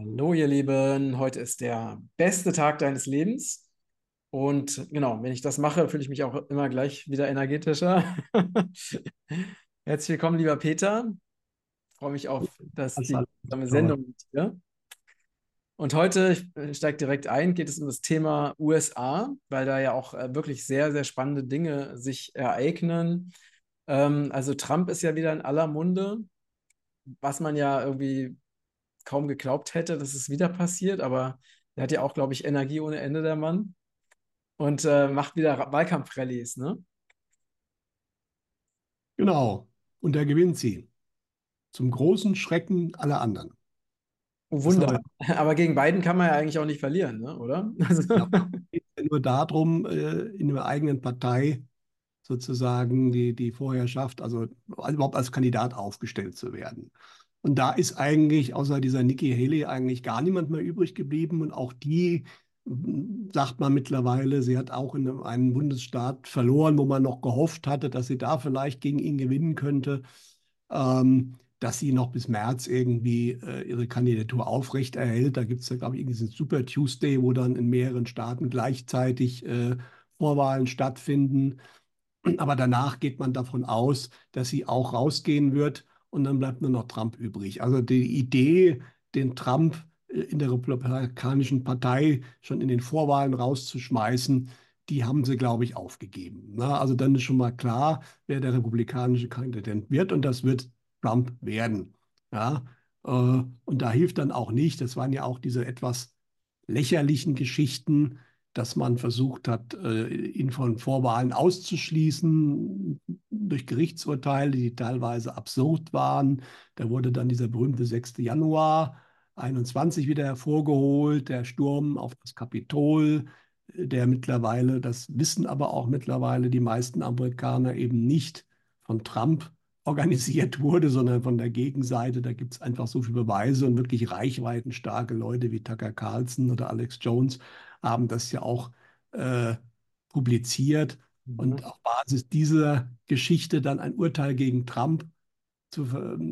Hallo, ihr Lieben. Heute ist der beste Tag deines Lebens. Und genau, wenn ich das mache, fühle ich mich auch immer gleich wieder energetischer. Herzlich willkommen, lieber Peter. Ich freue mich auf das, die gemeinsame Sendung mit dir. Und heute, ich steige direkt ein, geht es um das Thema USA, weil da ja auch äh, wirklich sehr, sehr spannende Dinge sich ereignen. Ähm, also Trump ist ja wieder in aller Munde, was man ja irgendwie kaum geglaubt hätte, dass es wieder passiert, aber er hat ja auch, glaube ich, Energie ohne Ende, der Mann. Und äh, macht wieder Wahlkampfrallies, ne? Genau. Und er gewinnt sie. Zum großen Schrecken aller anderen. Oh, Wunder. Aber gegen Biden kann man ja eigentlich auch nicht verlieren, ne? oder? Also ja, es geht nur darum, äh, in der eigenen Partei sozusagen die, die Vorherrschaft, also überhaupt als Kandidat aufgestellt zu werden. Und da ist eigentlich außer dieser Nikki Haley eigentlich gar niemand mehr übrig geblieben. Und auch die, hm, sagt man mittlerweile, sie hat auch in einem Bundesstaat verloren, wo man noch gehofft hatte, dass sie da vielleicht gegen ihn gewinnen könnte, ähm, dass sie noch bis März irgendwie äh, ihre Kandidatur aufrecht erhält. Da gibt es ja, glaube ich, diesen Super Tuesday, wo dann in mehreren Staaten gleichzeitig äh, Vorwahlen stattfinden. Aber danach geht man davon aus, dass sie auch rausgehen wird und dann bleibt nur noch Trump übrig. Also die Idee, den Trump äh, in der Republikanischen Partei schon in den Vorwahlen rauszuschmeißen, die haben sie, glaube ich, aufgegeben. Na, also dann ist schon mal klar, wer der republikanische Kandidat wird und das wird Trump werden. Ja, äh, und da hilft dann auch nicht, das waren ja auch diese etwas lächerlichen Geschichten, dass man versucht hat, äh, ihn von Vorwahlen auszuschließen durch Gerichtsurteile, die teilweise absurd waren. Da wurde dann dieser berühmte 6. Januar 21 wieder hervorgeholt, der Sturm auf das Kapitol, der mittlerweile, das wissen aber auch mittlerweile die meisten Amerikaner eben nicht von Trump organisiert wurde, sondern von der Gegenseite. Da gibt es einfach so viele Beweise und wirklich reichweitenstarke Leute wie Tucker Carlson oder Alex Jones haben das ja auch äh, publiziert mhm. und auf Basis dieser Geschichte dann ein Urteil gegen Trump zu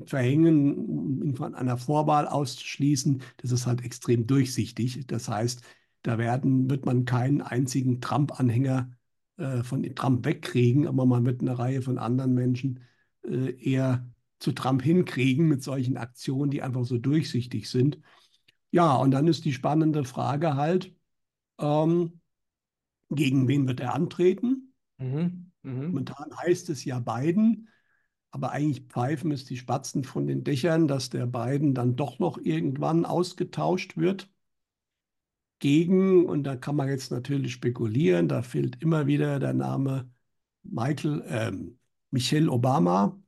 verhängen, ihn von einer Vorwahl auszuschließen, das ist halt extrem durchsichtig. Das heißt, da werden, wird man keinen einzigen Trump-Anhänger äh, von Trump wegkriegen, aber man wird eine Reihe von anderen Menschen äh, eher zu Trump hinkriegen mit solchen Aktionen, die einfach so durchsichtig sind. Ja, und dann ist die spannende Frage halt, ähm, gegen wen wird er antreten? Mhm. Mhm. Momentan heißt es ja Biden, aber eigentlich pfeifen es die Spatzen von den Dächern, dass der Biden dann doch noch irgendwann ausgetauscht wird gegen, und da kann man jetzt natürlich spekulieren, da fehlt immer wieder der Name Michael, ähm, Michelle Obama,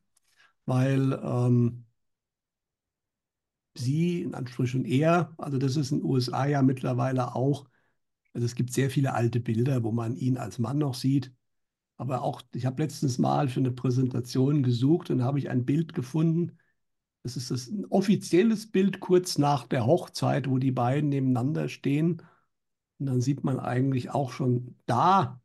weil ähm, sie, in Anführungsstrichen er, also das ist in den USA ja mittlerweile auch also es gibt sehr viele alte Bilder, wo man ihn als Mann noch sieht. Aber auch, ich habe letztens mal für eine Präsentation gesucht und habe ich ein Bild gefunden. Das ist das ein offizielles Bild kurz nach der Hochzeit, wo die beiden nebeneinander stehen. Und dann sieht man eigentlich auch schon da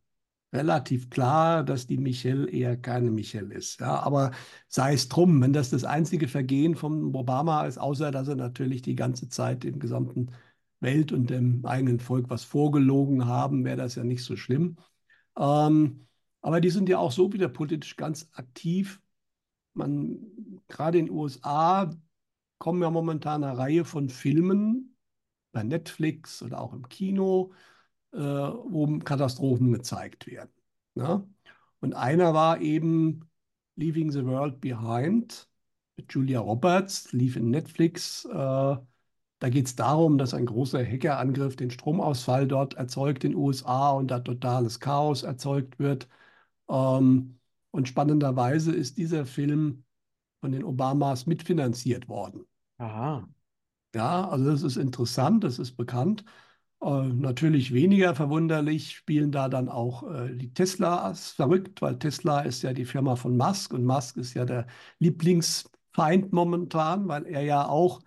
relativ klar, dass die Michelle eher keine Michelle ist. Ja, aber sei es drum, wenn das das einzige Vergehen von Obama ist, außer dass er natürlich die ganze Zeit im gesamten Welt und dem eigenen Volk was vorgelogen haben, wäre das ja nicht so schlimm. Ähm, aber die sind ja auch so wieder politisch ganz aktiv. Man, gerade in den USA kommen ja momentan eine Reihe von Filmen bei Netflix oder auch im Kino, äh, wo Katastrophen gezeigt werden. Ja? Und einer war eben Leaving the World Behind mit Julia Roberts, lief in Netflix. Äh, da geht es darum, dass ein großer Hackerangriff den Stromausfall dort erzeugt in den USA und da totales Chaos erzeugt wird. Ähm, und spannenderweise ist dieser Film von den Obamas mitfinanziert worden. Aha. Ja, also das ist interessant, das ist bekannt. Äh, natürlich weniger verwunderlich spielen da dann auch äh, die Teslas verrückt, weil Tesla ist ja die Firma von Musk und Musk ist ja der Lieblingsfeind momentan, weil er ja auch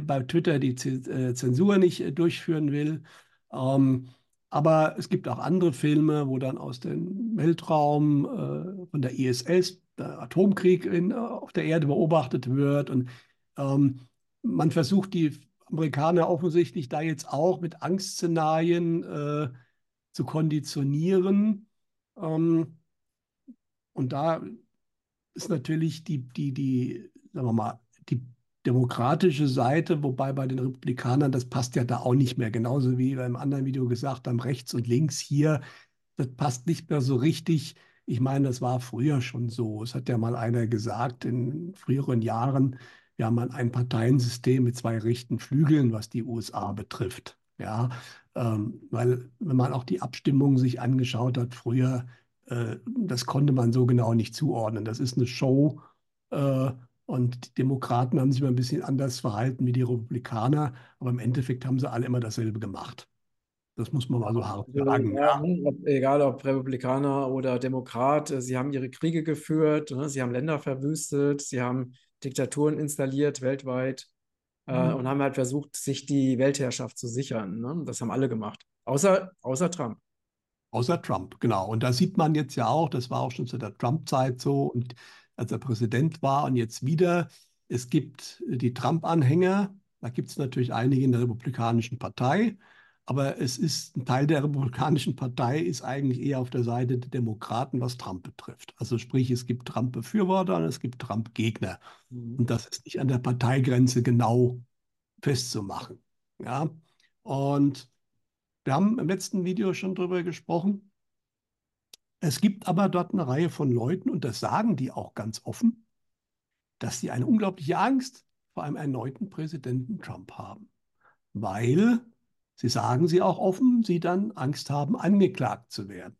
bei Twitter die äh, Zensur nicht äh, durchführen will. Ähm, aber es gibt auch andere Filme, wo dann aus dem Weltraum äh, von der ISS der Atomkrieg in, auf der Erde beobachtet wird. Und ähm, man versucht die Amerikaner offensichtlich da jetzt auch mit Angstszenarien äh, zu konditionieren. Ähm, und da ist natürlich die, die, die, sagen wir mal, die demokratische Seite, wobei bei den Republikanern, das passt ja da auch nicht mehr, genauso wie beim anderen Video gesagt haben, rechts und links hier, das passt nicht mehr so richtig. Ich meine, das war früher schon so. Es hat ja mal einer gesagt in früheren Jahren, wir haben ein Parteiensystem mit zwei rechten Flügeln, was die USA betrifft. Ja, ähm, weil wenn man auch die Abstimmungen sich angeschaut hat früher, äh, das konnte man so genau nicht zuordnen. Das ist eine Show äh, und die Demokraten haben sich mal ein bisschen anders verhalten wie die Republikaner, aber im Endeffekt haben sie alle immer dasselbe gemacht. Das muss man mal so hart also, sagen. Ja, ob, egal ob Republikaner oder Demokrat, äh, sie haben ihre Kriege geführt, ne? sie haben Länder verwüstet, sie haben Diktaturen installiert weltweit äh, mhm. und haben halt versucht, sich die Weltherrschaft zu sichern. Ne? Das haben alle gemacht, außer, außer Trump. Außer Trump, genau. Und da sieht man jetzt ja auch, das war auch schon zu der Trump-Zeit so und als er Präsident war und jetzt wieder, es gibt die Trump-Anhänger, da gibt es natürlich einige in der Republikanischen Partei, aber es ist ein Teil der Republikanischen Partei ist eigentlich eher auf der Seite der Demokraten, was Trump betrifft. Also sprich, es gibt Trump-Befürworter und es gibt Trump-Gegner. Mhm. Und das ist nicht an der Parteigrenze genau festzumachen. Ja, und wir haben im letzten Video schon darüber gesprochen. Es gibt aber dort eine Reihe von Leuten, und das sagen die auch ganz offen, dass sie eine unglaubliche Angst vor einem erneuten Präsidenten Trump haben. Weil, sie sagen sie auch offen, sie dann Angst haben, angeklagt zu werden.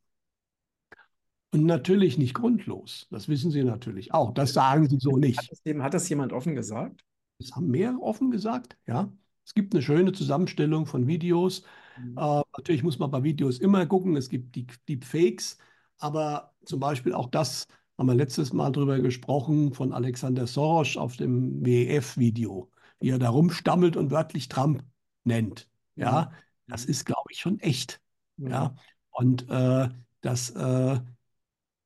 Und natürlich nicht grundlos. Das wissen sie natürlich auch. Das sagen sie so nicht. Hat das, hat das jemand offen gesagt? Das haben mehrere offen gesagt, ja. Es gibt eine schöne Zusammenstellung von Videos. Mhm. Äh, natürlich muss man bei Videos immer gucken. Es gibt die Deepfakes, aber zum Beispiel auch das haben wir letztes Mal drüber gesprochen von Alexander Soros auf dem WEF-Video, wie er da rumstammelt und wörtlich Trump nennt. Ja, mhm. das ist, glaube ich, schon echt. Mhm. Ja, und äh, das äh,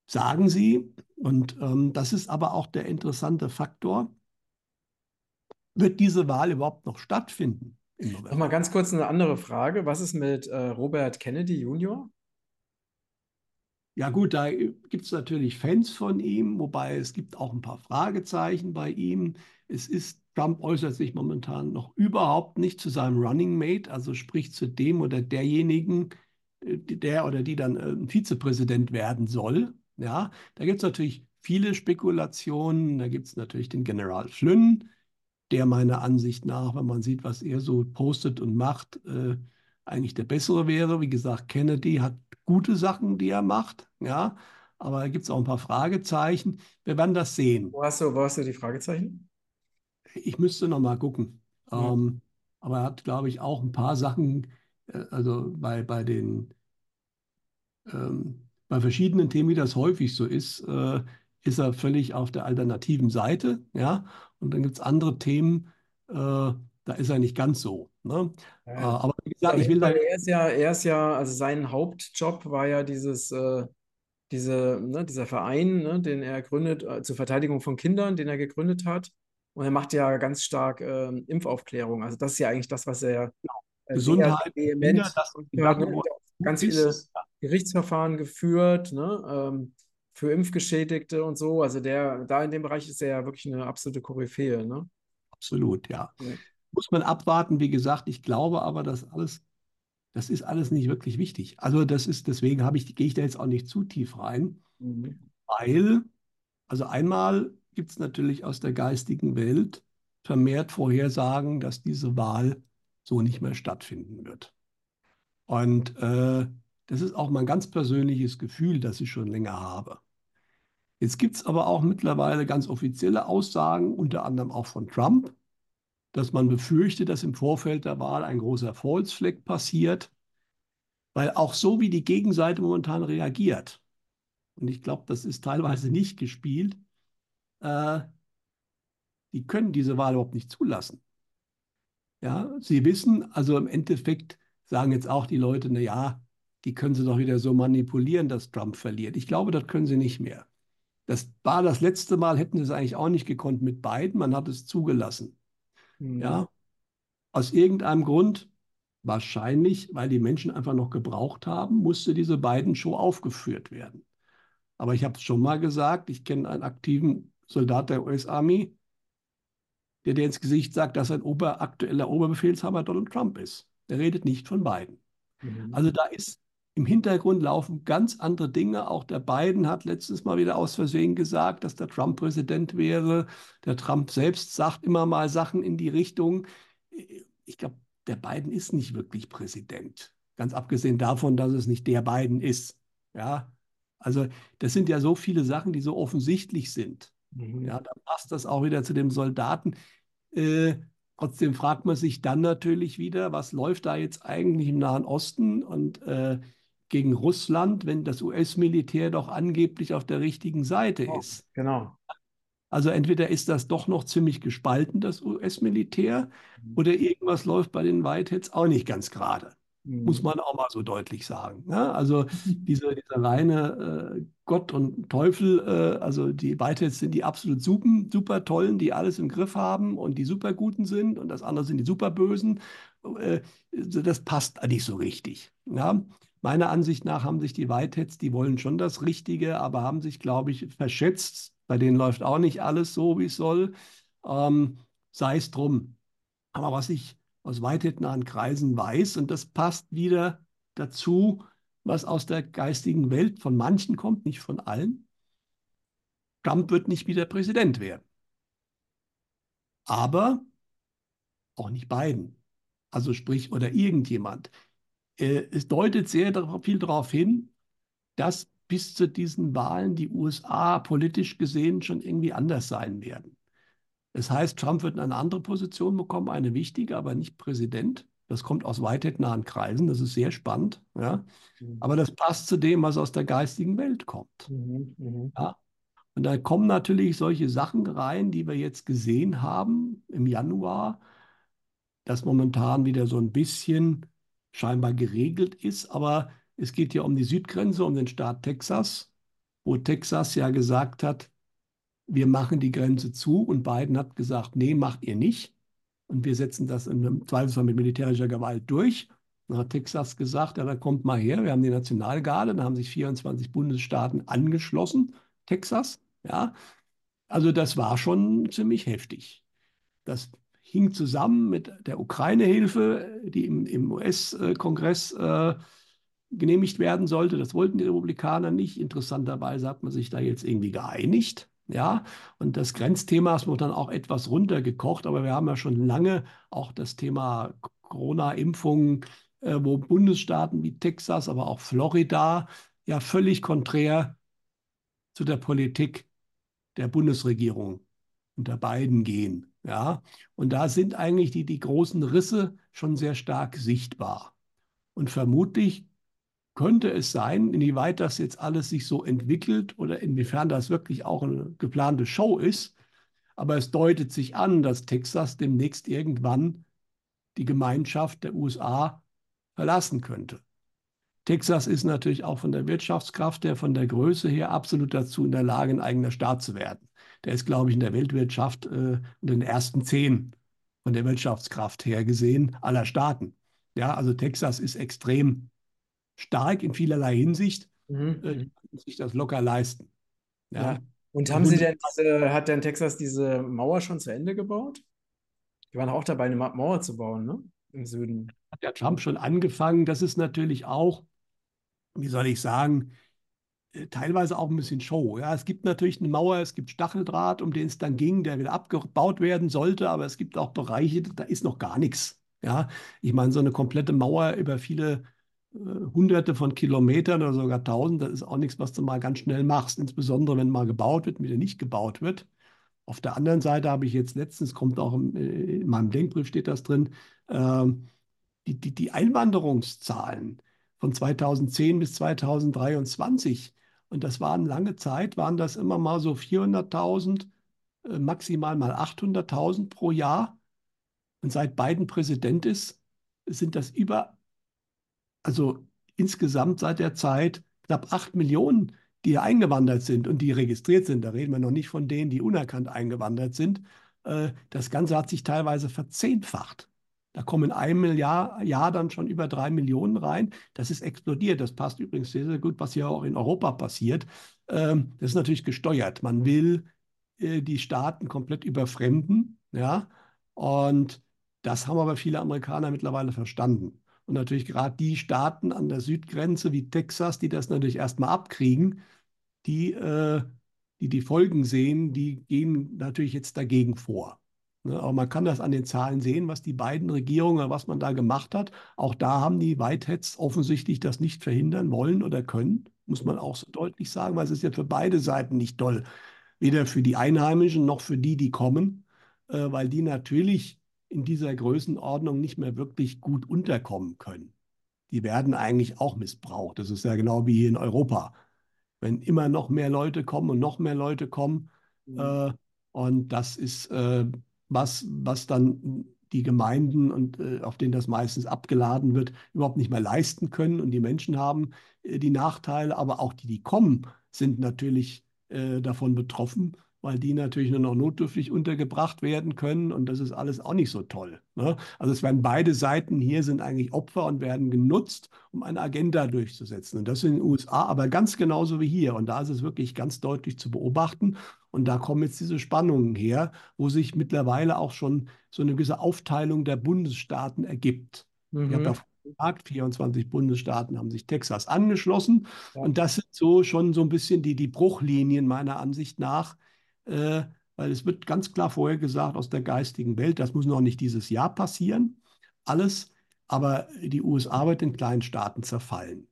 sagen sie. Und ähm, das ist aber auch der interessante Faktor wird diese Wahl überhaupt noch stattfinden? Noch mal ganz kurz eine andere Frage. Was ist mit äh, Robert Kennedy Jr.? Ja gut, da gibt es natürlich Fans von ihm, wobei es gibt auch ein paar Fragezeichen bei ihm. Es ist, Trump äußert sich momentan noch überhaupt nicht zu seinem Running Mate, also sprich zu dem oder derjenigen, äh, der oder die dann äh, Vizepräsident werden soll. Ja, da gibt es natürlich viele Spekulationen. Da gibt es natürlich den General Flynn, der meiner Ansicht nach, wenn man sieht, was er so postet und macht, äh, eigentlich der bessere wäre. Wie gesagt, Kennedy hat gute Sachen, die er macht, ja, aber da gibt es auch ein paar Fragezeichen. Wir werden das sehen. Wo hast du, wo hast du die Fragezeichen? Ich müsste noch mal gucken. Ja. Ähm, aber er hat, glaube ich, auch ein paar Sachen, äh, also bei, bei den ähm, bei verschiedenen Themen, wie das häufig so ist, äh, ist er völlig auf der alternativen Seite, ja. Und dann gibt es andere Themen, äh, da ist er nicht ganz so. Ne? Ja. Äh, aber gesagt, ich will da. Er ist ja, er ist ja, also sein Hauptjob war ja dieses, äh, diese, ne, dieser Verein, ne, den er gründet, äh, zur Verteidigung von Kindern, den er gegründet hat. Und er macht ja ganz stark ähm, Impfaufklärung. Also das ist ja eigentlich das, was er genau. Äh, Gesundheit, Kinder, das, und, ja, ne, ganz viele Gerichtsverfahren geführt. Ne? Ähm, für Impfgeschädigte und so. Also der, da in dem Bereich ist er ja wirklich eine absolute Koryphäe, ne? Absolut, ja. ja. Muss man abwarten, wie gesagt, ich glaube aber, dass alles, das ist alles nicht wirklich wichtig. Also das ist, deswegen habe ich, gehe ich da jetzt auch nicht zu tief rein, mhm. weil, also einmal gibt es natürlich aus der geistigen Welt vermehrt Vorhersagen, dass diese Wahl so nicht mehr stattfinden wird. Und äh, das ist auch mein ganz persönliches Gefühl, das ich schon länger habe. Jetzt gibt es aber auch mittlerweile ganz offizielle Aussagen, unter anderem auch von Trump, dass man befürchtet, dass im Vorfeld der Wahl ein großer Falsefleck passiert, weil auch so wie die Gegenseite momentan reagiert, und ich glaube, das ist teilweise nicht gespielt, äh, die können diese Wahl überhaupt nicht zulassen. Ja, sie wissen, also im Endeffekt sagen jetzt auch die Leute, na ja, die können sie doch wieder so manipulieren, dass Trump verliert. Ich glaube, das können sie nicht mehr. Das war das letzte Mal, hätten sie es eigentlich auch nicht gekonnt mit beiden. Man hat es zugelassen. Mhm. Ja. Aus irgendeinem Grund, wahrscheinlich, weil die Menschen einfach noch gebraucht haben, musste diese beiden Show aufgeführt werden. Aber ich habe es schon mal gesagt, ich kenne einen aktiven Soldat der US-Army, der dir ins Gesicht sagt, dass ein Ober, aktueller Oberbefehlshaber Donald Trump ist. Der redet nicht von Biden. Mhm. Also da ist im Hintergrund laufen ganz andere Dinge. Auch der Biden hat letztens mal wieder aus Versehen gesagt, dass der Trump Präsident wäre. Der Trump selbst sagt immer mal Sachen in die Richtung. Ich glaube, der Biden ist nicht wirklich Präsident. Ganz abgesehen davon, dass es nicht der Biden ist. Ja, also das sind ja so viele Sachen, die so offensichtlich sind. Mhm. Ja, da passt das auch wieder zu dem Soldaten. Äh, trotzdem fragt man sich dann natürlich wieder, was läuft da jetzt eigentlich im Nahen Osten und äh, gegen Russland, wenn das US-Militär doch angeblich auf der richtigen Seite oh, ist. Genau. Also entweder ist das doch noch ziemlich gespalten, das US-Militär, mhm. oder irgendwas läuft bei den Whiteheads auch nicht ganz gerade. Mhm. Muss man auch mal so deutlich sagen. Ne? also diese, diese reine äh, Gott und Teufel, äh, also die Whiteheads sind die absolut super, super tollen, die alles im Griff haben und die super guten sind und das andere sind die super bösen. Äh, das passt nicht so richtig. Ja? Meiner Ansicht nach haben sich die Whiteheads, die wollen schon das Richtige, aber haben sich, glaube ich, verschätzt. Bei denen läuft auch nicht alles so, wie es soll. Ähm, sei es drum. Aber was ich aus weitnahen Kreisen weiß. Und das passt wieder dazu, was aus der geistigen Welt von manchen kommt, nicht von allen. Trump wird nicht wieder Präsident werden. Aber auch nicht Biden. Also sprich, oder irgendjemand. Äh, es deutet sehr viel darauf hin, dass bis zu diesen Wahlen die USA politisch gesehen schon irgendwie anders sein werden. Das heißt, Trump wird eine andere Position bekommen, eine wichtige, aber nicht Präsident. Das kommt aus nahen Kreisen, das ist sehr spannend. Ja? Mhm. Aber das passt zu dem, was aus der geistigen Welt kommt. Mhm, mhm. Ja? Und da kommen natürlich solche Sachen rein, die wir jetzt gesehen haben im Januar, dass momentan wieder so ein bisschen scheinbar geregelt ist. Aber es geht ja um die Südgrenze, um den Staat Texas, wo Texas ja gesagt hat, wir machen die Grenze zu und Biden hat gesagt, nee, macht ihr nicht. Und wir setzen das im Zweifelsfall mit militärischer Gewalt durch. Dann hat Texas gesagt, ja, dann kommt mal her, wir haben die Nationalgarde, da haben sich 24 Bundesstaaten angeschlossen, Texas, ja. Also das war schon ziemlich heftig. Das hing zusammen mit der Ukraine-Hilfe, die im, im US-Kongress äh, genehmigt werden sollte. Das wollten die Republikaner nicht. Interessanterweise hat man sich da jetzt irgendwie geeinigt. Ja, und das Grenzthema ist dann auch etwas runtergekocht, aber wir haben ja schon lange auch das Thema Corona-Impfungen, äh, wo Bundesstaaten wie Texas, aber auch Florida ja völlig konträr zu der Politik der Bundesregierung unter beiden gehen. Ja, und da sind eigentlich die, die großen Risse schon sehr stark sichtbar. Und vermutlich könnte es sein, inwieweit das jetzt alles sich so entwickelt oder inwiefern das wirklich auch eine geplante Show ist. Aber es deutet sich an, dass Texas demnächst irgendwann die Gemeinschaft der USA verlassen könnte. Texas ist natürlich auch von der Wirtschaftskraft her, von der Größe her absolut dazu in der Lage, ein eigener Staat zu werden. Der ist, glaube ich, in der Weltwirtschaft äh, in den ersten zehn von der Wirtschaftskraft her gesehen aller Staaten. Ja, also Texas ist extrem stark in vielerlei Hinsicht, mhm. äh, mhm. sich das locker leisten. Ja. ja. Und haben Sie denn diese, hat denn Texas diese Mauer schon zu Ende gebaut? Die waren auch dabei, eine Mauer zu bauen, ne? Im Süden. Hat der Trump schon angefangen. Das ist natürlich auch, wie soll ich sagen, äh, teilweise auch ein bisschen Show. Ja, es gibt natürlich eine Mauer, es gibt Stacheldraht, um den es dann ging, der wieder abgebaut werden sollte, aber es gibt auch Bereiche, da ist noch gar nichts. Ja, ich meine, so eine komplette Mauer über viele hunderte von Kilometern oder sogar tausend, das ist auch nichts, was du mal ganz schnell machst, insbesondere wenn mal gebaut wird, wieder nicht gebaut wird. Auf der anderen Seite habe ich jetzt letztens, kommt auch in, in meinem Denkbrief steht das drin, äh, die, die, die Einwanderungszahlen von 2010 bis 2023. Und das waren lange Zeit, waren das immer mal so 400.000, äh, maximal mal 800.000 pro Jahr. Und seit Biden Präsident ist, sind das über also insgesamt seit der Zeit knapp acht Millionen, die eingewandert sind und die registriert sind. Da reden wir noch nicht von denen, die unerkannt eingewandert sind. Äh, das Ganze hat sich teilweise verzehnfacht. Da kommen in einem Jahr, Jahr dann schon über drei Millionen rein. Das ist explodiert. Das passt übrigens sehr, sehr gut, was ja auch in Europa passiert. Ähm, das ist natürlich gesteuert. Man will äh, die Staaten komplett überfremden. Ja? Und das haben aber viele Amerikaner mittlerweile verstanden. Und natürlich gerade die Staaten an der Südgrenze wie Texas, die das natürlich erstmal abkriegen, die, äh, die die Folgen sehen, die gehen natürlich jetzt dagegen vor. Ne, aber man kann das an den Zahlen sehen, was die beiden Regierungen, was man da gemacht hat. Auch da haben die Whiteheads offensichtlich das nicht verhindern wollen oder können, muss man auch so deutlich sagen, weil es ist ja für beide Seiten nicht toll. Weder für die Einheimischen noch für die, die kommen, äh, weil die natürlich in dieser Größenordnung nicht mehr wirklich gut unterkommen können. Die werden eigentlich auch missbraucht. Das ist ja genau wie hier in Europa. Wenn immer noch mehr Leute kommen und noch mehr Leute kommen, mhm. äh, und das ist äh, was, was dann die Gemeinden und äh, auf denen das meistens abgeladen wird, überhaupt nicht mehr leisten können. Und die Menschen haben äh, die Nachteile, aber auch die, die kommen, sind natürlich äh, davon betroffen weil die natürlich nur noch notdürftig untergebracht werden können und das ist alles auch nicht so toll. Ne? Also es werden beide Seiten hier sind eigentlich Opfer und werden genutzt, um eine Agenda durchzusetzen. Und das in den USA aber ganz genauso wie hier. Und da ist es wirklich ganz deutlich zu beobachten. Und da kommen jetzt diese Spannungen her, wo sich mittlerweile auch schon so eine gewisse Aufteilung der Bundesstaaten ergibt. Mhm. Ich habe da gesagt, 24 Bundesstaaten haben sich Texas angeschlossen. Ja. Und das sind so schon so ein bisschen die, die Bruchlinien meiner Ansicht nach, äh, weil es wird ganz klar vorher gesagt aus der geistigen Welt, das muss noch nicht dieses Jahr passieren, alles, aber die USA wird in kleinen Staaten zerfallen.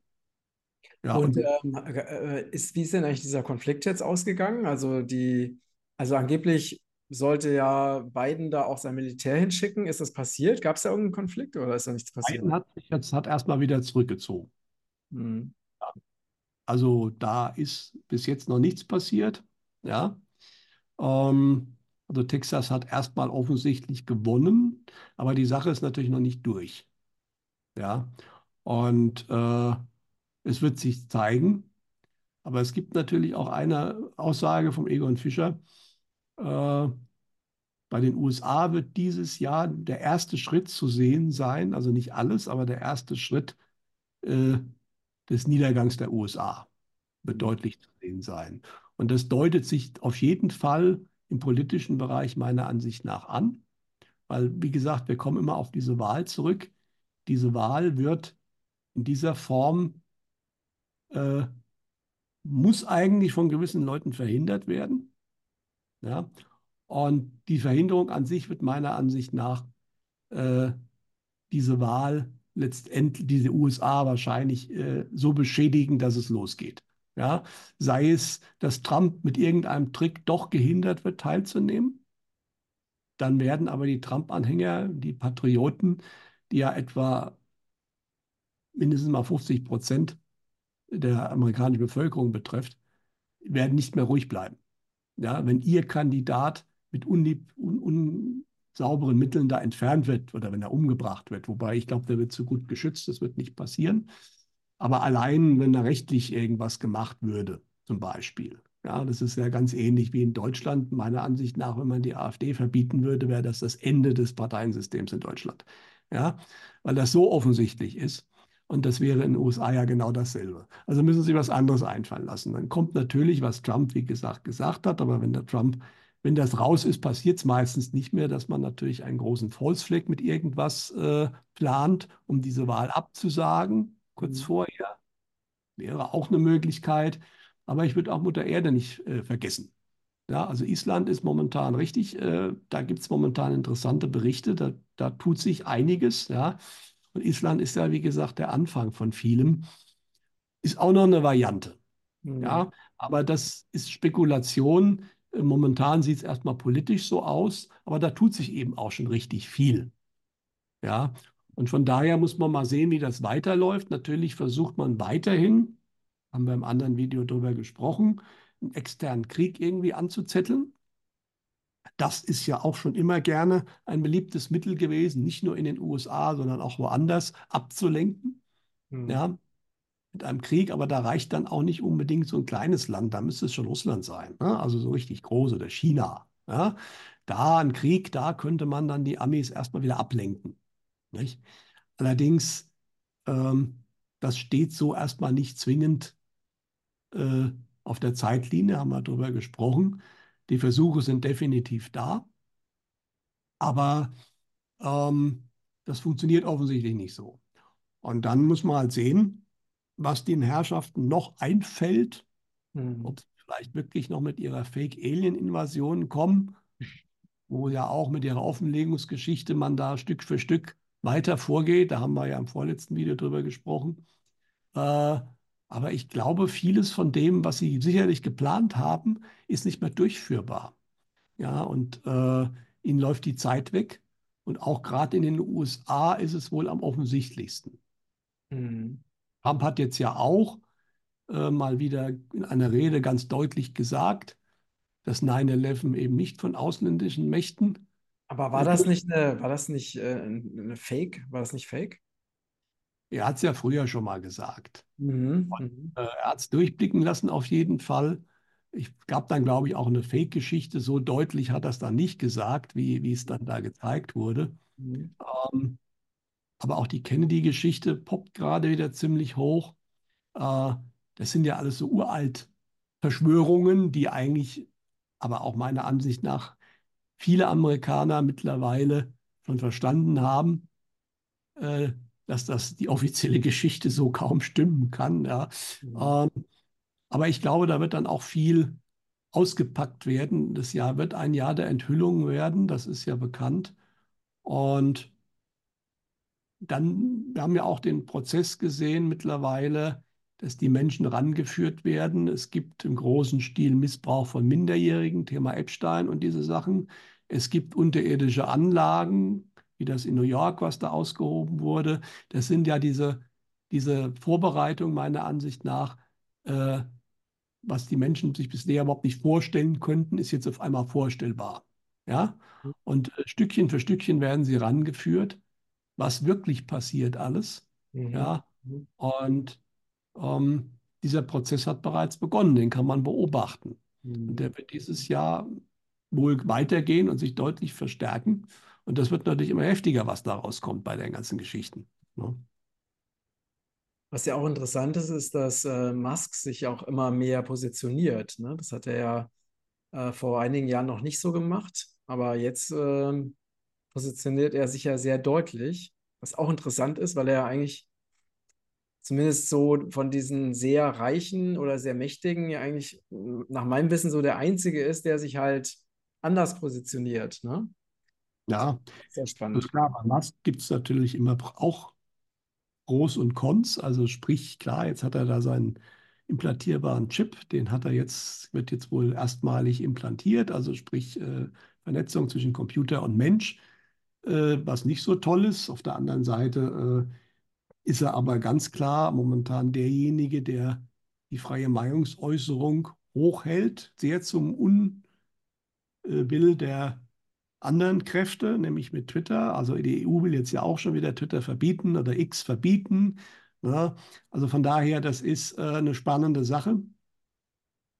Ja, und, und ähm, äh, ist, wie ist denn eigentlich dieser Konflikt jetzt ausgegangen? Also die, also angeblich sollte ja Biden da auch sein Militär hinschicken. Ist das passiert? Gab es da irgendeinen Konflikt oder ist da nichts passiert? Biden hat sich jetzt hat erstmal wieder zurückgezogen. Hm. Also da ist bis jetzt noch nichts passiert. Ja. Ähm, also Texas hat erstmal offensichtlich gewonnen, aber die Sache ist natürlich noch nicht durch. Ja, und äh, es wird sich zeigen. Aber es gibt natürlich auch eine Aussage vom Egon Fischer. Äh, bei den USA wird dieses Jahr der erste Schritt zu sehen sein, also nicht alles, aber der erste Schritt äh, des Niedergangs der USA wird deutlich zu sehen sein. Und das deutet sich auf jeden Fall im politischen Bereich meiner Ansicht nach an, weil, wie gesagt, wir kommen immer auf diese Wahl zurück. Diese Wahl wird in dieser Form, äh, muss eigentlich von gewissen Leuten verhindert werden. Ja? Und die Verhinderung an sich wird meiner Ansicht nach äh, diese Wahl letztendlich, diese USA wahrscheinlich äh, so beschädigen, dass es losgeht. Ja, sei es, dass Trump mit irgendeinem Trick doch gehindert wird, teilzunehmen. Dann werden aber die Trump-Anhänger, die Patrioten, die ja etwa mindestens mal 50 Prozent der amerikanischen Bevölkerung betrifft, werden nicht mehr ruhig bleiben. Ja, wenn ihr Kandidat mit unsauberen un, un, Mitteln da entfernt wird oder wenn er umgebracht wird, wobei ich glaube, der wird zu gut geschützt, das wird nicht passieren. Aber allein, wenn da rechtlich irgendwas gemacht würde, zum Beispiel. Ja, das ist ja ganz ähnlich wie in Deutschland. Meiner Ansicht nach, wenn man die AfD verbieten würde, wäre das das Ende des Parteiensystems in Deutschland. Ja, weil das so offensichtlich ist. Und das wäre in den USA ja genau dasselbe. Also müssen Sie was anderes einfallen lassen. Dann kommt natürlich, was Trump, wie gesagt, gesagt hat. Aber wenn der Trump, wenn das raus ist, passiert es meistens nicht mehr, dass man natürlich einen großen Falsefleck mit irgendwas äh, plant, um diese Wahl abzusagen kurz mhm. vorher. Wäre auch eine Möglichkeit. Aber ich würde auch Mutter Erde nicht äh, vergessen. Ja, also Island ist momentan richtig, äh, da gibt es momentan interessante Berichte, da, da tut sich einiges. Ja. Und Island ist ja, wie gesagt, der Anfang von vielem. Ist auch noch eine Variante. Mhm. Ja, aber das ist Spekulation. Äh, momentan sieht es erstmal politisch so aus, aber da tut sich eben auch schon richtig viel. Ja, und von daher muss man mal sehen, wie das weiterläuft. Natürlich versucht man weiterhin, haben wir im anderen Video darüber gesprochen, einen externen Krieg irgendwie anzuzetteln. Das ist ja auch schon immer gerne ein beliebtes Mittel gewesen, nicht nur in den USA, sondern auch woanders abzulenken. Mhm. Ja, mit einem Krieg, aber da reicht dann auch nicht unbedingt so ein kleines Land, da müsste es schon Russland sein, ne? also so richtig groß oder China. Ja? Da ein Krieg, da könnte man dann die Amis erstmal wieder ablenken. Nicht? Allerdings, ähm, das steht so erstmal nicht zwingend äh, auf der Zeitlinie, haben wir darüber gesprochen. Die Versuche sind definitiv da, aber ähm, das funktioniert offensichtlich nicht so. Und dann muss man halt sehen, was den Herrschaften noch einfällt, mhm. ob sie vielleicht wirklich noch mit ihrer Fake-Alien-Invasion kommen, wo ja auch mit ihrer Offenlegungsgeschichte man da Stück für Stück weiter vorgeht. Da haben wir ja im vorletzten Video drüber gesprochen. Äh, aber ich glaube, vieles von dem, was Sie sicherlich geplant haben, ist nicht mehr durchführbar. Ja, und äh, Ihnen läuft die Zeit weg. Und auch gerade in den USA ist es wohl am offensichtlichsten. Mhm. Trump hat jetzt ja auch äh, mal wieder in einer Rede ganz deutlich gesagt, dass 9-11 eben nicht von ausländischen Mächten. Aber war das nicht eine, war das nicht äh, eine Fake? War das nicht Fake? Er hat es ja früher schon mal gesagt. Mhm. Und, mhm. äh, er hat es durchblicken lassen auf jeden Fall. Ich gab dann, glaube ich, auch eine Fake-Geschichte. So deutlich hat er es dann nicht gesagt, wie, wie es dann da gezeigt wurde. Mhm. Ähm, aber auch die Kennedy-Geschichte poppt gerade wieder ziemlich hoch. Äh, das sind ja alles so uralt Verschwörungen, die eigentlich, aber auch meiner Ansicht nach, viele Amerikaner mittlerweile schon verstanden haben. Äh, dass das die offizielle Geschichte so kaum stimmen kann. Ja. Mhm. Ähm, aber ich glaube, da wird dann auch viel ausgepackt werden. Das Jahr wird ein Jahr der Enthüllung werden, das ist ja bekannt. Und dann, wir haben ja auch den Prozess gesehen mittlerweile, dass die Menschen rangeführt werden. Es gibt im großen Stil Missbrauch von Minderjährigen, Thema Epstein und diese Sachen. Es gibt unterirdische Anlagen, wie das in New York, was da ausgehoben wurde. Das sind ja diese, diese Vorbereitungen meiner Ansicht nach, äh, was die Menschen sich bisher überhaupt nicht vorstellen könnten, ist jetzt auf einmal vorstellbar. Ja? Und äh, Stückchen für Stückchen werden sie rangeführt, was wirklich passiert alles. Mhm. Ja? Und ähm, dieser Prozess hat bereits begonnen, den kann man beobachten. Mhm. Und der wird dieses Jahr wohl weitergehen und sich deutlich verstärken. Und das wird natürlich immer heftiger, was da rauskommt bei den ganzen Geschichten. Ne? Was ja auch interessant ist, ist, dass äh, Musk sich auch immer mehr positioniert. Ne? Das hat er ja äh, vor einigen Jahren noch nicht so gemacht, aber jetzt äh, positioniert er sich ja sehr deutlich, was auch interessant ist, weil er ja eigentlich zumindest so von diesen sehr reichen oder sehr mächtigen ja eigentlich nach meinem Wissen so der einzige ist, der sich halt anders positioniert. Ne? Ja, sehr spannend. ist klar, bei Musk gibt es natürlich immer auch Pros und Cons. Also sprich, klar, jetzt hat er da seinen implantierbaren Chip, den hat er jetzt, wird jetzt wohl erstmalig implantiert, also sprich äh, Vernetzung zwischen Computer und Mensch, äh, was nicht so toll ist. Auf der anderen Seite äh, ist er aber ganz klar momentan derjenige, der die freie Meinungsäußerung hochhält, sehr zum Unwill der anderen Kräfte, nämlich mit Twitter. Also die EU will jetzt ja auch schon wieder Twitter verbieten oder X verbieten. Ja, also von daher, das ist äh, eine spannende Sache,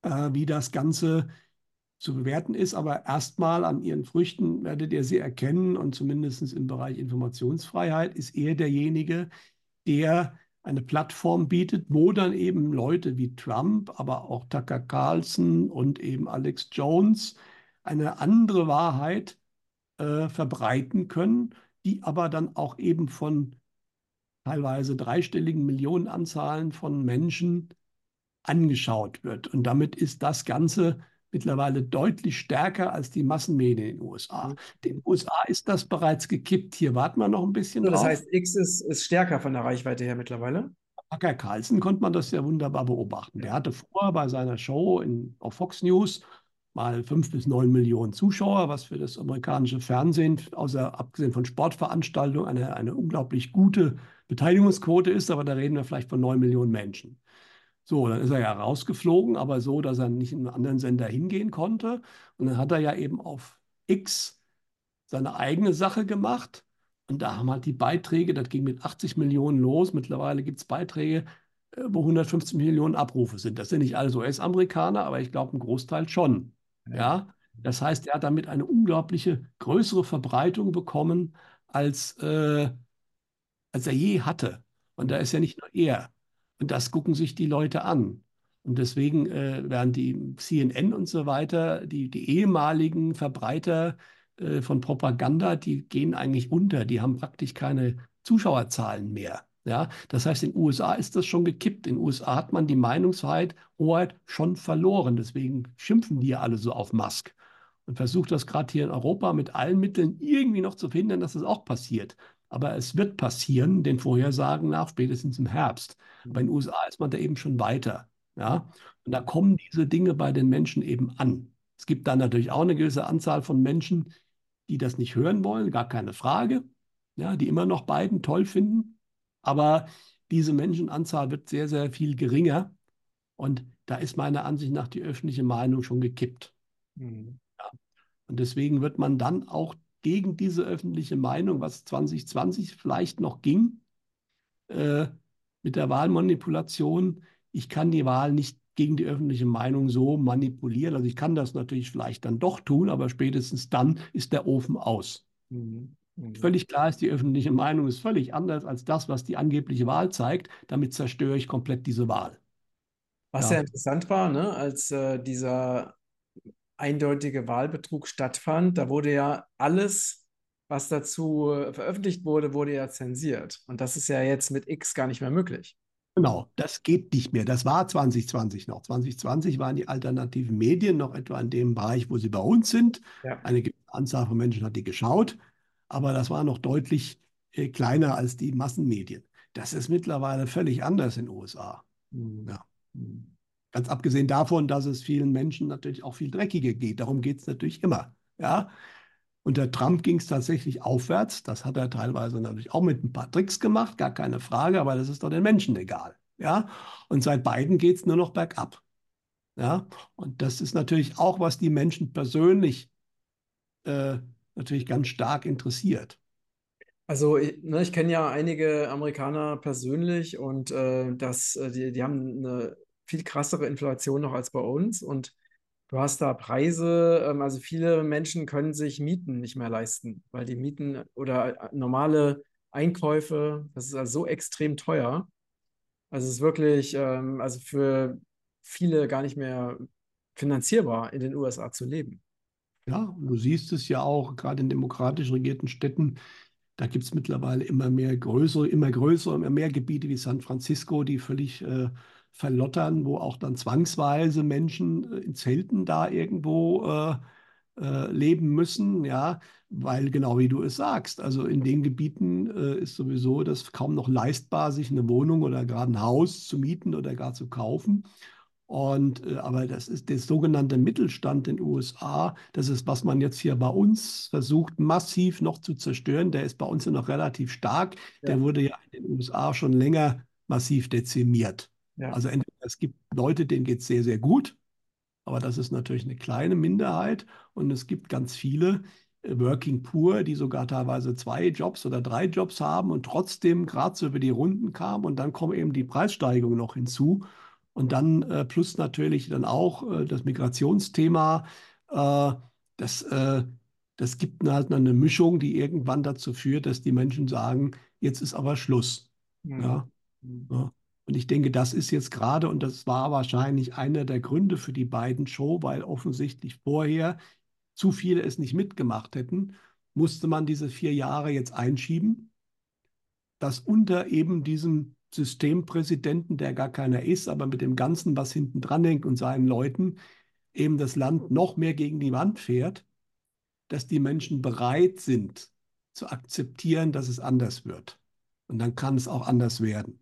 äh, wie das Ganze zu bewerten ist. Aber erstmal an ihren Früchten werdet ihr sie erkennen und zumindest im Bereich Informationsfreiheit ist er derjenige, der eine Plattform bietet, wo dann eben Leute wie Trump, aber auch Tucker Carlson und eben Alex Jones eine andere Wahrheit äh, verbreiten können, die aber dann auch eben von teilweise dreistelligen Millionenanzahlen von Menschen angeschaut wird. Und damit ist das Ganze mittlerweile deutlich stärker als die Massenmedien in den USA. In den USA ist das bereits gekippt. Hier warten wir noch ein bisschen so, Das heißt, X ist, ist stärker von der Reichweite her mittlerweile? Tucker Carlson konnte man das ja wunderbar beobachten. Der hatte vorher bei seiner Show in, auf Fox News mal fünf bis neun Millionen Zuschauer, was für das amerikanische Fernsehen, außer abgesehen von Sportveranstaltungen, eine, eine unglaublich gute Beteiligungsquote ist. Aber da reden wir vielleicht von neun Millionen Menschen. So, dann ist er ja rausgeflogen, aber so, dass er nicht in einen anderen Sender hingehen konnte. Und dann hat er ja eben auf X seine eigene Sache gemacht. Und da haben halt die Beiträge, das ging mit 80 Millionen los. Mittlerweile gibt es Beiträge, äh, wo 150 Millionen Abrufe sind. Das sind nicht alle US-Amerikaner, aber ich glaube, ein Großteil schon. Ja, das heißt, er hat damit eine unglaubliche größere Verbreitung bekommen als äh, als er je hatte. Und da ist ja nicht nur er. Und das gucken sich die Leute an. Und deswegen äh, werden die CNN und so weiter, die, die ehemaligen Verbreiter äh, von Propaganda, die gehen eigentlich unter. Die haben praktisch keine Zuschauerzahlen mehr. Ja, das heißt, in den USA ist das schon gekippt. In den USA hat man die Meinungsfreiheit, Hoheit schon verloren. Deswegen schimpfen die ja alle so auf Musk und versucht das gerade hier in Europa mit allen Mitteln irgendwie noch zu verhindern, dass das auch passiert. Aber es wird passieren, den Vorhersagen nach, spätestens im Herbst. Aber in den USA ist man da eben schon weiter. Ja? Und da kommen diese Dinge bei den Menschen eben an. Es gibt dann natürlich auch eine gewisse Anzahl von Menschen, die das nicht hören wollen, gar keine Frage, ja, die immer noch Biden toll finden. Aber diese Menschenanzahl wird sehr, sehr viel geringer. Und da ist meiner Ansicht nach die öffentliche Meinung schon gekippt. Mhm. Ja. Und deswegen wird man dann auch gegen diese öffentliche Meinung, was 2020 vielleicht noch ging, äh, mit der Wahlmanipulation, ich kann die Wahl nicht gegen die öffentliche Meinung so manipulieren. Also ich kann das natürlich vielleicht dann doch tun, aber spätestens dann ist der Ofen aus. Mhm. Mhm. Völlig klar ist, die öffentliche Meinung ist völlig anders als das, was die angebliche Wahl zeigt. Damit zerstöre ich komplett diese Wahl. Was ja, ja interessant war, ne, als äh, dieser eindeutige Wahlbetrug stattfand, da wurde ja alles, was dazu äh, veröffentlicht wurde, wurde ja zensiert. Und das ist ja jetzt mit X gar nicht mehr möglich. Genau, das geht nicht mehr. Das war 2020 noch. 2020 waren die alternativen Medien noch etwa in dem Bereich, wo sie bei uns sind. Ja. Eine Anzahl von Menschen hat die geschaut, aber das war noch deutlich äh, kleiner als die Massenmedien. Das ist mittlerweile völlig anders in den USA. Mhm. Ja. Ganz abgesehen davon, dass es vielen Menschen natürlich auch viel dreckiger geht. Darum geht es natürlich immer. Ja? Unter Trump ging es tatsächlich aufwärts. Das hat er teilweise natürlich auch mit ein paar Tricks gemacht, gar keine Frage, aber das ist doch den Menschen egal. Ja? Und seit Biden geht es nur noch bergab. Ja? Und das ist natürlich auch, was die Menschen persönlich äh, natürlich ganz stark interessiert. Also ich, ne, ich kenne ja einige Amerikaner persönlich und äh, das, äh, die, die haben eine viel krassere Inflation noch als bei uns und Du hast da Preise, ähm, also viele Menschen können sich Mieten nicht mehr leisten, weil die Mieten oder äh, normale Einkäufe, das ist also so extrem teuer. Also es ist wirklich, ähm, also für viele gar nicht mehr finanzierbar, in den USA zu leben. Ja, du siehst es ja auch, gerade in demokratisch regierten Städten, da gibt es mittlerweile immer mehr größere, immer größere, immer mehr Gebiete wie San Francisco, die völlig äh, verlottern, wo auch dann zwangsweise Menschen äh, in Zelten da irgendwo äh, äh, leben müssen, ja, weil genau wie du es sagst, also in den Gebieten äh, ist sowieso das kaum noch leistbar, sich eine Wohnung oder gerade ein Haus zu mieten oder gar zu kaufen. Und, äh, aber das ist der sogenannte Mittelstand in den USA. Das ist, was man jetzt hier bei uns versucht, massiv noch zu zerstören. Der ist bei uns ja noch relativ stark. Ja. Der wurde ja in den USA schon länger massiv dezimiert. Ja. Also entweder es gibt Leute, denen geht es sehr, sehr gut, aber das ist natürlich eine kleine Minderheit. Und es gibt ganz viele äh, Working Poor, die sogar teilweise zwei Jobs oder drei Jobs haben und trotzdem gerade so über die Runden kamen. Und dann kommen eben die Preissteigerungen noch hinzu. Und dann äh, plus natürlich dann auch äh, das Migrationsthema. Äh, das, äh, das gibt halt eine Mischung, die irgendwann dazu führt, dass die Menschen sagen, jetzt ist aber Schluss. Mhm. Ja? ja. Und ich denke, das ist jetzt gerade, und das war wahrscheinlich einer der Gründe für die beiden Show, weil offensichtlich vorher zu viele es nicht mitgemacht hätten, musste man diese vier Jahre jetzt einschieben, dass unter eben diesem Systempräsidenten, der gar keiner ist, aber mit dem Ganzen, was hinten dran hängt und seinen Leuten, eben das Land noch mehr gegen die Wand fährt, dass die Menschen bereit sind zu akzeptieren, dass es anders wird. Und dann kann es auch anders werden.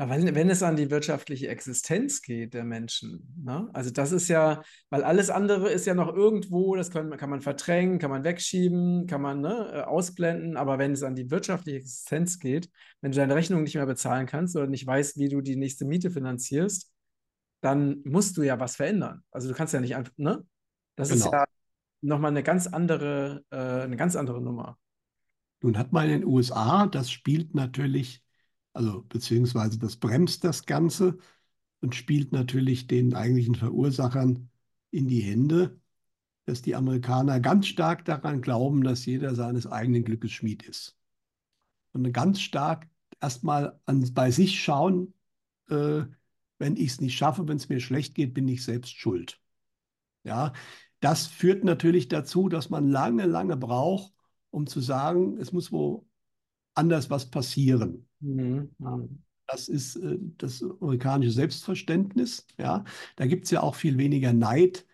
Ja, wenn, wenn es an die wirtschaftliche Existenz geht der Menschen, ne? also das ist ja, weil alles andere ist ja noch irgendwo, das kann, kann man verdrängen, kann man wegschieben, kann man ne, äh, ausblenden, aber wenn es an die wirtschaftliche Existenz geht, wenn du deine Rechnung nicht mehr bezahlen kannst oder nicht weißt, wie du die nächste Miete finanzierst, dann musst du ja was verändern. Also du kannst ja nicht einfach, ne? Das genau. ist ja nochmal eine ganz andere, äh, eine ganz andere Nummer. Nun hat man in den USA, das spielt natürlich also beziehungsweise das bremst das Ganze und spielt natürlich den eigentlichen Verursachern in die Hände, dass die Amerikaner ganz stark daran glauben, dass jeder seines eigenen Glückes Schmied ist. und ganz stark erstmal bei sich schauen, äh, wenn ich es nicht schaffe, wenn es mir schlecht geht, bin ich selbst schuld. Ja, das führt natürlich dazu, dass man lange, lange braucht, um zu sagen, es muss wo anders was passieren. Mhm. Das ist äh, das amerikanische Selbstverständnis. Ja, da gibt es ja auch viel weniger Neid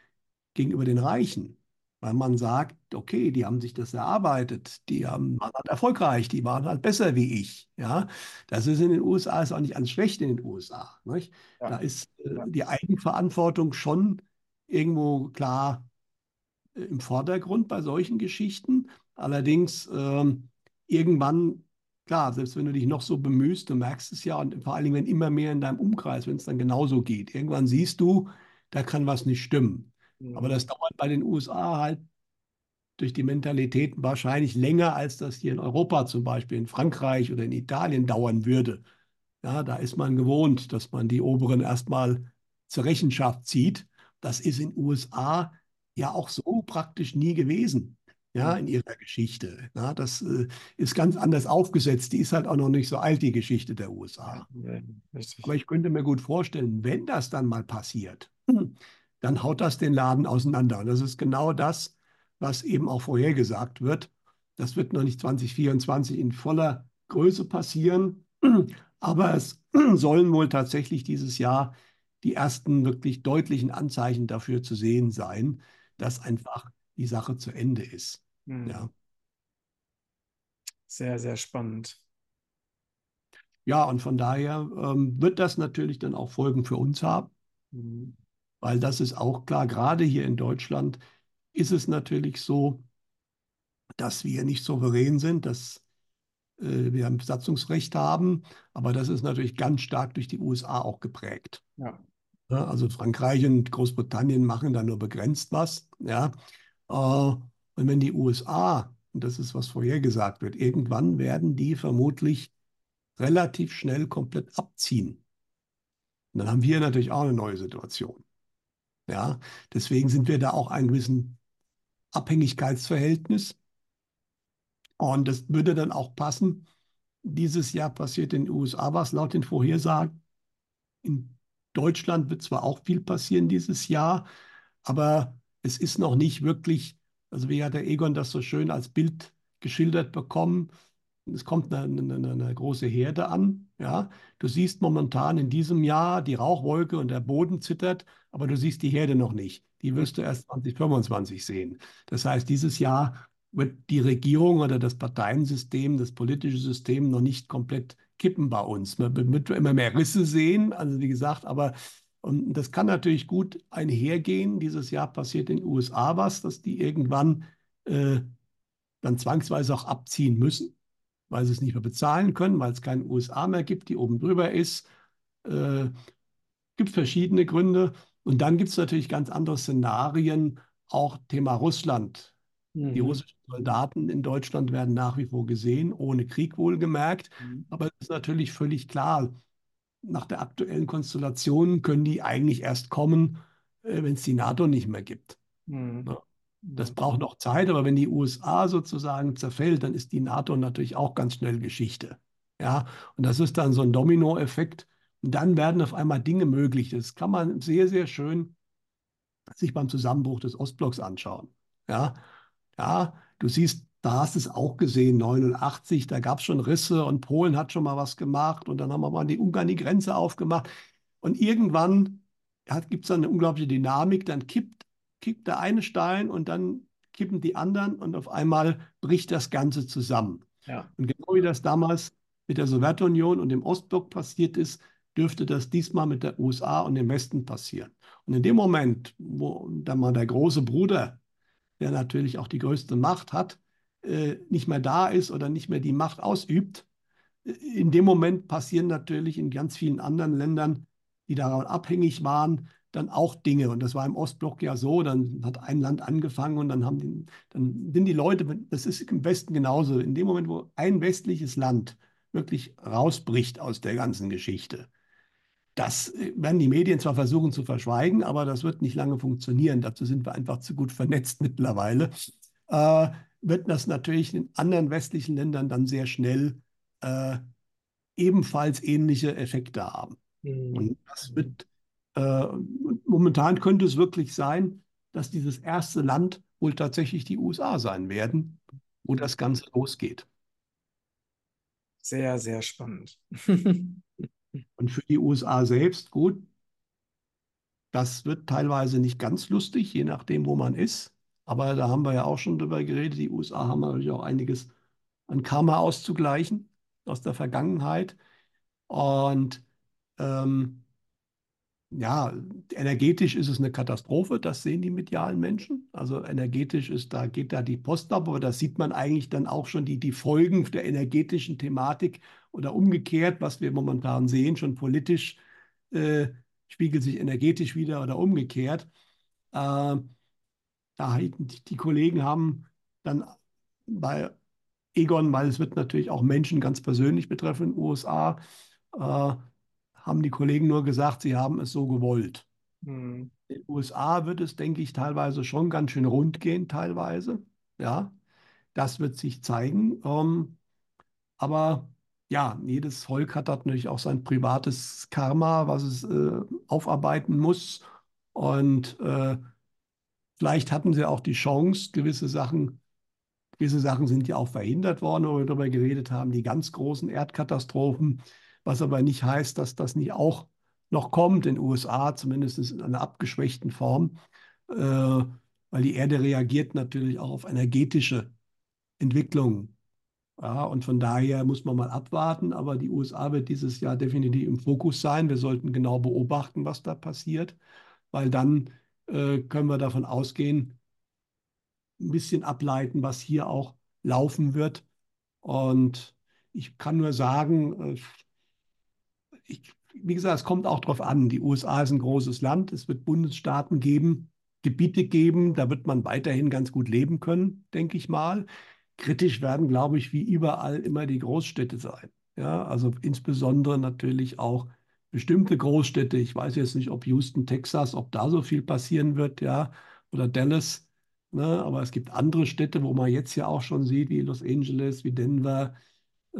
gegenüber den Reichen weil man sagt, okay, die haben sich das erarbeitet, die haben, waren halt erfolgreich, die waren halt besser wie ich. Ja, das ist in den USA ist auch nicht alles schlecht in den USA. Nicht? Ja. Da ist äh, die Eigenverantwortung schon irgendwo klar äh, im Vordergrund bei solchen Geschichten. Allerdings ähm, irgendwann, klar, selbst wenn du dich noch so bemühst, du merkst es ja und vor allen Dingen, wenn immer mehr in deinem Umkreis, wenn es dann genauso geht, irgendwann siehst du, da kann was nicht stimmen. Aber das dauert bei den USA halt durch die Mentalitäten wahrscheinlich länger, als das hier in Europa zum Beispiel, in Frankreich oder in Italien dauern würde. Ja, da ist man gewohnt, dass man die Oberen erstmal zur Rechenschaft zieht. Das ist in den USA ja auch so praktisch nie gewesen, ja, in ihrer Geschichte. Ja, das äh, ist ganz anders aufgesetzt. Die ist halt auch noch nicht so alt, die Geschichte der USA. Ja, Aber ich könnte mir gut vorstellen, wenn das dann mal passiert, dann haut das den Laden auseinander. Und das ist genau das, was eben auch vorhergesagt wird. Das wird noch nicht 2024 in voller Größe passieren, aber es sollen wohl tatsächlich dieses Jahr die ersten wirklich deutlichen Anzeichen dafür zu sehen sein, dass einfach die Sache zu Ende ist. Mhm. Ja. Sehr, sehr spannend. Ja, und von daher ähm, wird das natürlich dann auch Folgen für uns haben. Mhm weil das ist auch klar, gerade hier in Deutschland ist es natürlich so, dass wir nicht souverän sind, dass äh, wir ein Besatzungsrecht haben, aber das ist natürlich ganz stark durch die USA auch geprägt. Ja. Ja, also Frankreich und Großbritannien machen da nur begrenzt was. Ja. Äh, und wenn die USA, und das ist was vorhergesagt wird, irgendwann werden die vermutlich relativ schnell komplett abziehen. Und dann haben wir natürlich auch eine neue Situation. Ja, deswegen sind wir da auch ein gewissen Abhängigkeitsverhältnis. Und das würde dann auch passen. Dieses Jahr passiert in den USA was laut den Vorhersagen. In Deutschland wird zwar auch viel passieren dieses Jahr, aber es ist noch nicht wirklich, also wie hat der Egon das so schön als Bild geschildert bekommen, es kommt eine, eine, eine, große Herde an. Ja? Du siehst momentan in diesem Jahr die Rauchwolke und der Boden zittert, aber du siehst die Herde noch nicht. Die wirst du erst 2025 sehen. Das heißt, dieses Jahr wird die Regierung oder das Parteiensystem, das politische System noch nicht komplett kippen bei uns. Man wird immer mehr Risse sehen, also wie gesagt, aber und das kann natürlich gut einhergehen. Dieses Jahr passiert in den USA was, dass die irgendwann äh, dann zwangsweise auch abziehen müssen weil sie es nicht mehr bezahlen können, weil es keine USA mehr gibt, die oben drüber ist. Äh, gibt verschiedene Gründe. Und dann gibt es natürlich ganz andere Szenarien, auch Thema Russland. Mhm. Die russischen Soldaten in Deutschland werden nach wie vor gesehen, ohne Krieg wohlgemerkt. Mhm. Aber es ist natürlich völlig klar, nach der aktuellen Konstellation können die eigentlich erst kommen, äh, wenn es die NATO nicht mehr gibt. Mhm. Ja. Das braucht noch Zeit, aber wenn die USA sozusagen zerfällt, dann ist die NATO natürlich auch ganz schnell Geschichte. Ja, und das ist dann so ein Dominoeffekt. Und dann werden auf einmal Dinge möglich. Das kann man sehr, sehr schön sich beim Zusammenbruch des Ostblocks anschauen. Ja, ja du siehst, da hast du es auch gesehen, 89, da gab es schon Risse und Polen hat schon mal was gemacht und dann haben wir mal die Ungarn die Grenze aufgemacht. Und irgendwann gibt es dann eine unglaubliche Dynamik, dann kippt kippt der eine Stein und dann kippen die anderen und auf einmal bricht das Ganze zusammen. Ja. Und genau wie das damals mit der Sowjetunion und dem Ostblock passiert ist, dürfte das diesmal mit der USA und dem Westen passieren. Und in dem Moment, wo dann mal der große Bruder, der natürlich auch die größte Macht hat, äh, nicht mehr da ist oder nicht mehr die Macht ausübt, in dem Moment passieren natürlich in ganz vielen anderen Ländern, die daran abhängig waren, dann auch Dinge. Und das war im Ostblock ja so, dann hat ein Land angefangen und dann haben die, dann sind die Leute, das ist im Westen genauso, in dem Moment, wo ein westliches Land wirklich rausbricht aus der ganzen Geschichte, das äh, werden die Medien zwar versuchen zu verschweigen, aber das wird nicht lange funktionieren. Dazu sind wir einfach zu gut vernetzt mittlerweile. Äh, wird das natürlich in anderen westlichen Ländern dann sehr schnell äh, ebenfalls ähnliche Effekte haben. Mhm. Und das wird, äh, momentan könnte es wirklich sein, dass dieses erste Land wohl tatsächlich die USA sein werden, wo das Ganze losgeht. Sehr, sehr spannend. Und für die USA selbst, gut, das wird teilweise nicht ganz lustig, je nachdem, wo man ist. Aber da haben wir ja auch schon drüber geredet. Die USA haben natürlich auch einiges an Karma auszugleichen aus der Vergangenheit. Und ähm, ja, energetisch ist es eine Katastrophe, das sehen die medialen Menschen. Also energetisch ist, da geht da die Post ab, aber da sieht man eigentlich dann auch schon die, die Folgen der energetischen Thematik oder umgekehrt, was wir momentan sehen, schon politisch äh, spiegelt sich energetisch wieder oder umgekehrt. Äh, da die, Kollegen haben dann bei Egon, weil es wird natürlich auch Menschen ganz persönlich betreffen in den USA, äh, haben die Kollegen nur gesagt, sie haben es so gewollt. Mhm. In den USA wird es, denke ich, teilweise schon ganz schön rund gehen, teilweise. Ja, das wird sich zeigen. Ähm, aber ja, jedes Volk hat natürlich auch sein privates Karma, was es äh, aufarbeiten muss. Und äh, vielleicht hatten sie auch die Chance, gewisse Sachen, gewisse Sachen sind ja auch verhindert worden, wo wir darüber geredet haben, die ganz großen Erdkatastrophen was aber nicht heißt, dass das nicht auch noch kommt in den USA, zumindest in einer abgeschwächten Form, äh, weil die Erde reagiert natürlich auch auf energetische Entwicklungen. Ja, und von daher muss man mal abwarten, aber die USA wird dieses Jahr definitiv im Fokus sein. Wir sollten genau beobachten, was da passiert, weil dann äh, können wir davon ausgehen, ein bisschen ableiten, was hier auch laufen wird. Und ich kann nur sagen, äh, ich, wie gesagt, es kommt auch darauf an. Die USA ist ein großes Land. Es wird Bundesstaaten geben, Gebiete geben. Da wird man weiterhin ganz gut leben können, denke ich mal. Kritisch werden, glaube ich, wie überall immer die Großstädte sein. Ja, also insbesondere natürlich auch bestimmte Großstädte. Ich weiß jetzt nicht, ob Houston, Texas, ob da so viel passieren wird, ja, oder Dallas. Ne? Aber es gibt andere Städte, wo man jetzt ja auch schon sieht, wie Los Angeles, wie Denver,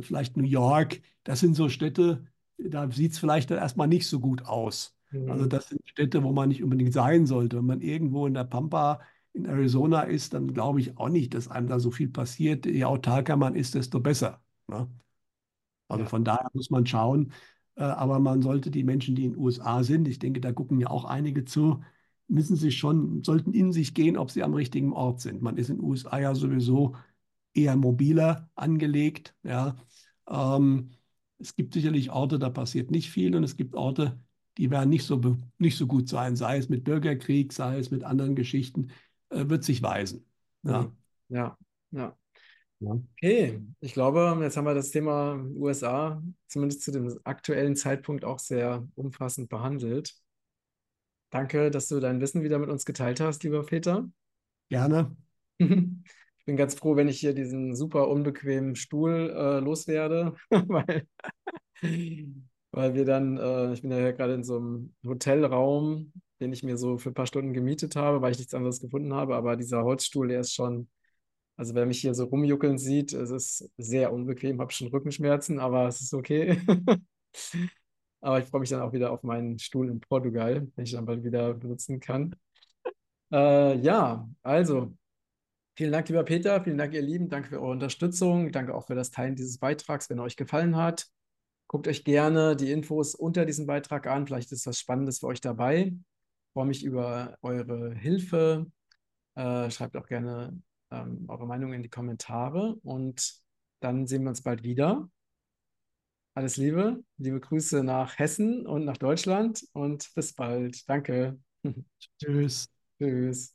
vielleicht New York. Das sind so Städte, da sieht es vielleicht dann erstmal nicht so gut aus. Mhm. Also das sind Städte, wo man nicht unbedingt sein sollte. Wenn man irgendwo in der Pampa in Arizona ist, dann glaube ich auch nicht, dass einem da so viel passiert. Je autarker man ist, desto besser. Ne? Also ja. von daher muss man schauen. Äh, aber man sollte die Menschen, die in den USA sind, ich denke, da gucken ja auch einige zu, müssen sich schon, sollten in sich gehen, ob sie am richtigen Ort sind. Man ist in den USA ja sowieso eher mobiler angelegt. Ja. Ähm, es gibt sicherlich Orte, da passiert nicht viel und es gibt Orte, die werden nicht so, nicht so gut sein, sei es mit Bürgerkrieg, sei es mit anderen Geschichten, äh, wird sich weisen. Ja, ja, ja. Ja. Okay, ich glaube, jetzt haben wir das Thema USA zumindest zu dem aktuellen Zeitpunkt auch sehr umfassend behandelt. Danke, dass du dein Wissen wieder mit uns geteilt hast, lieber Peter. Gerne. Ich bin ganz froh, wenn ich hier diesen super unbequemen Stuhl äh, loswerde, weil, weil wir dann, äh, ich bin ja gerade in so einem Hotelraum, den ich mir so für ein paar Stunden gemietet habe, weil ich nichts anderes gefunden habe, aber dieser Holzstuhl, der ist schon, also wer mich hier so rumjuckeln sieht, es ist sehr unbequem, habe schon Rückenschmerzen, aber es ist okay. aber ich freue mich dann auch wieder auf meinen Stuhl in Portugal, den ich dann bald wieder benutzen kann. Äh, ja, also Vielen Dank, lieber Peter. Vielen Dank, ihr Lieben. Danke für eure Unterstützung. Danke auch für das Teilen dieses Beitrags, wenn er euch gefallen hat. Guckt euch gerne die Infos unter diesem Beitrag an. Vielleicht ist was Spannendes für euch dabei. Ich freue mich über eure Hilfe. Äh, schreibt auch gerne ähm, eure Meinung in die Kommentare und dann sehen wir uns bald wieder. Alles Liebe, liebe Grüße nach Hessen und nach Deutschland und bis bald. Danke. Tschüss. Tschüss.